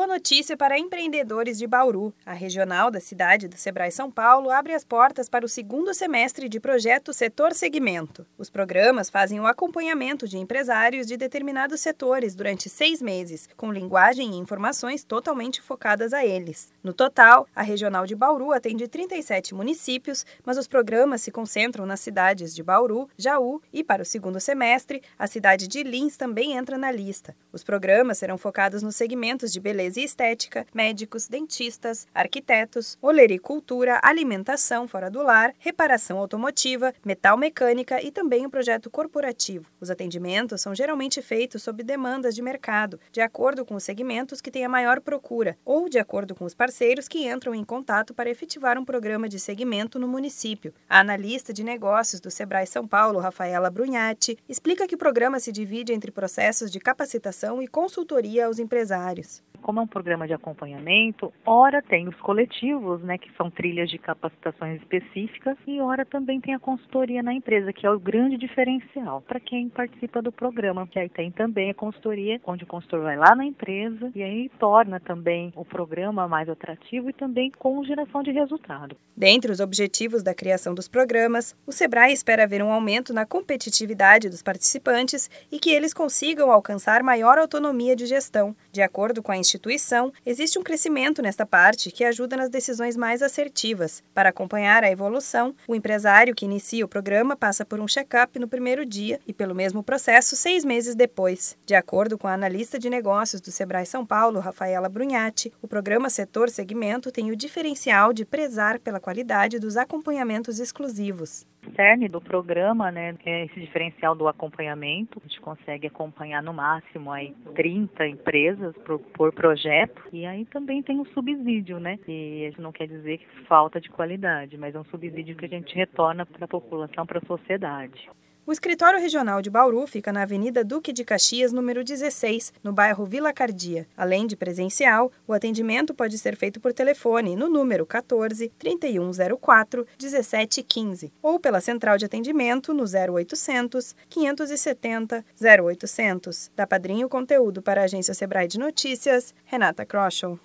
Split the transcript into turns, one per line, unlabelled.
Boa notícia para empreendedores de Bauru. A regional da cidade do Sebrae São Paulo abre as portas para o segundo semestre de projeto Setor Segmento. Os programas fazem o acompanhamento de empresários de determinados setores durante seis meses, com linguagem e informações totalmente focadas a eles. No total, a regional de Bauru atende 37 municípios, mas os programas se concentram nas cidades de Bauru, Jaú e, para o segundo semestre, a cidade de Lins também entra na lista. Os programas serão focados nos segmentos de beleza e estética, médicos, dentistas, arquitetos, olericultura, alimentação fora do lar, reparação automotiva, metal mecânica e também o projeto corporativo. Os atendimentos são geralmente feitos sob demandas de mercado, de acordo com os segmentos que têm a maior procura ou de acordo com os parceiros que entram em contato para efetivar um programa de segmento no município. A analista de negócios do Sebrae São Paulo, Rafaela Brunhatti, explica que o programa se divide entre processos de capacitação e consultoria aos empresários
como é um programa de acompanhamento, ora tem os coletivos, né, que são trilhas de capacitações específicas, e ora também tem a consultoria na empresa, que é o grande diferencial para quem participa do programa. Que aí tem também a consultoria, onde o consultor vai lá na empresa e aí torna também o programa mais atrativo e também com geração de resultado.
Dentre os objetivos da criação dos programas, o Sebrae espera ver um aumento na competitividade dos participantes e que eles consigam alcançar maior autonomia de gestão. De acordo com a instituição existe um crescimento nesta parte que ajuda nas decisões mais assertivas. Para acompanhar a evolução, o empresário que inicia o programa passa por um check-up no primeiro dia e pelo mesmo processo seis meses depois. De acordo com a analista de negócios do Sebrae São Paulo, Rafaela Brunhatti, o programa Setor Segmento tem o diferencial de prezar pela qualidade dos acompanhamentos exclusivos
cerne do programa, né, é esse diferencial do acompanhamento. A gente consegue acompanhar no máximo aí 30 empresas por, por projeto. E aí também tem o subsídio, né? E isso não quer dizer que falta de qualidade, mas é um subsídio que a gente retorna para a população, para a sociedade.
O escritório regional de Bauru fica na Avenida Duque de Caxias, número 16, no bairro Vila Cardia. Além de presencial, o atendimento pode ser feito por telefone no número 14 3104 1715 ou pela central de atendimento no 0800 570 0800. Da Padrinho Conteúdo para a agência Sebrae de Notícias, Renata Kroschel.